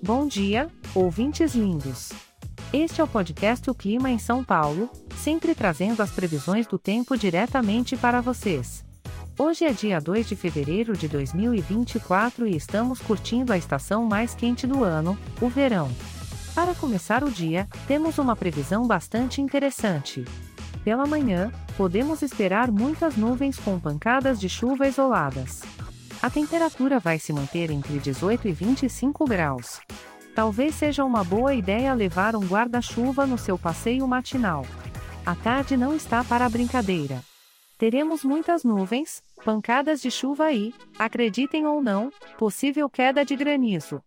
Bom dia, ouvintes lindos. Este é o podcast O Clima em São Paulo, sempre trazendo as previsões do tempo diretamente para vocês. Hoje é dia 2 de fevereiro de 2024 e estamos curtindo a estação mais quente do ano, o verão. Para começar o dia, temos uma previsão bastante interessante. Pela manhã, podemos esperar muitas nuvens com pancadas de chuva isoladas. A temperatura vai se manter entre 18 e 25 graus. Talvez seja uma boa ideia levar um guarda-chuva no seu passeio matinal. A tarde não está para brincadeira. Teremos muitas nuvens, pancadas de chuva e, acreditem ou não, possível queda de granizo.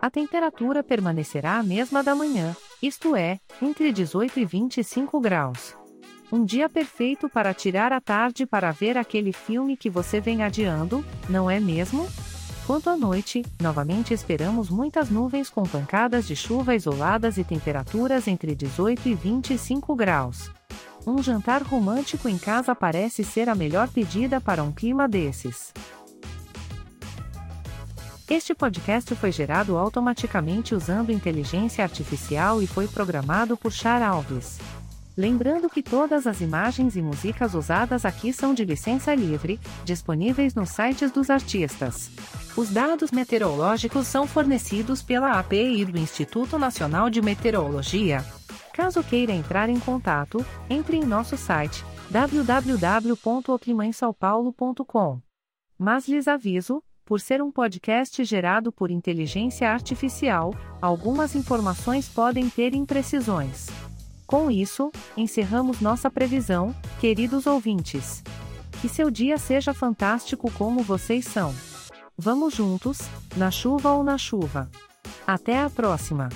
A temperatura permanecerá a mesma da manhã, isto é, entre 18 e 25 graus. Um dia perfeito para tirar a tarde para ver aquele filme que você vem adiando, não é mesmo? Quanto à noite, novamente esperamos muitas nuvens com pancadas de chuva isoladas e temperaturas entre 18 e 25 graus. Um jantar romântico em casa parece ser a melhor pedida para um clima desses. Este podcast foi gerado automaticamente usando inteligência artificial e foi programado por Char Alves. Lembrando que todas as imagens e músicas usadas aqui são de licença livre, disponíveis nos sites dos artistas. Os dados meteorológicos são fornecidos pela API do Instituto Nacional de Meteorologia. Caso queira entrar em contato, entre em nosso site www.oclimainsaopaulo.com. Mas lhes aviso, por ser um podcast gerado por inteligência artificial, algumas informações podem ter imprecisões. Com isso, encerramos nossa previsão, queridos ouvintes. Que seu dia seja fantástico como vocês são. Vamos juntos, na chuva ou na chuva. Até a próxima!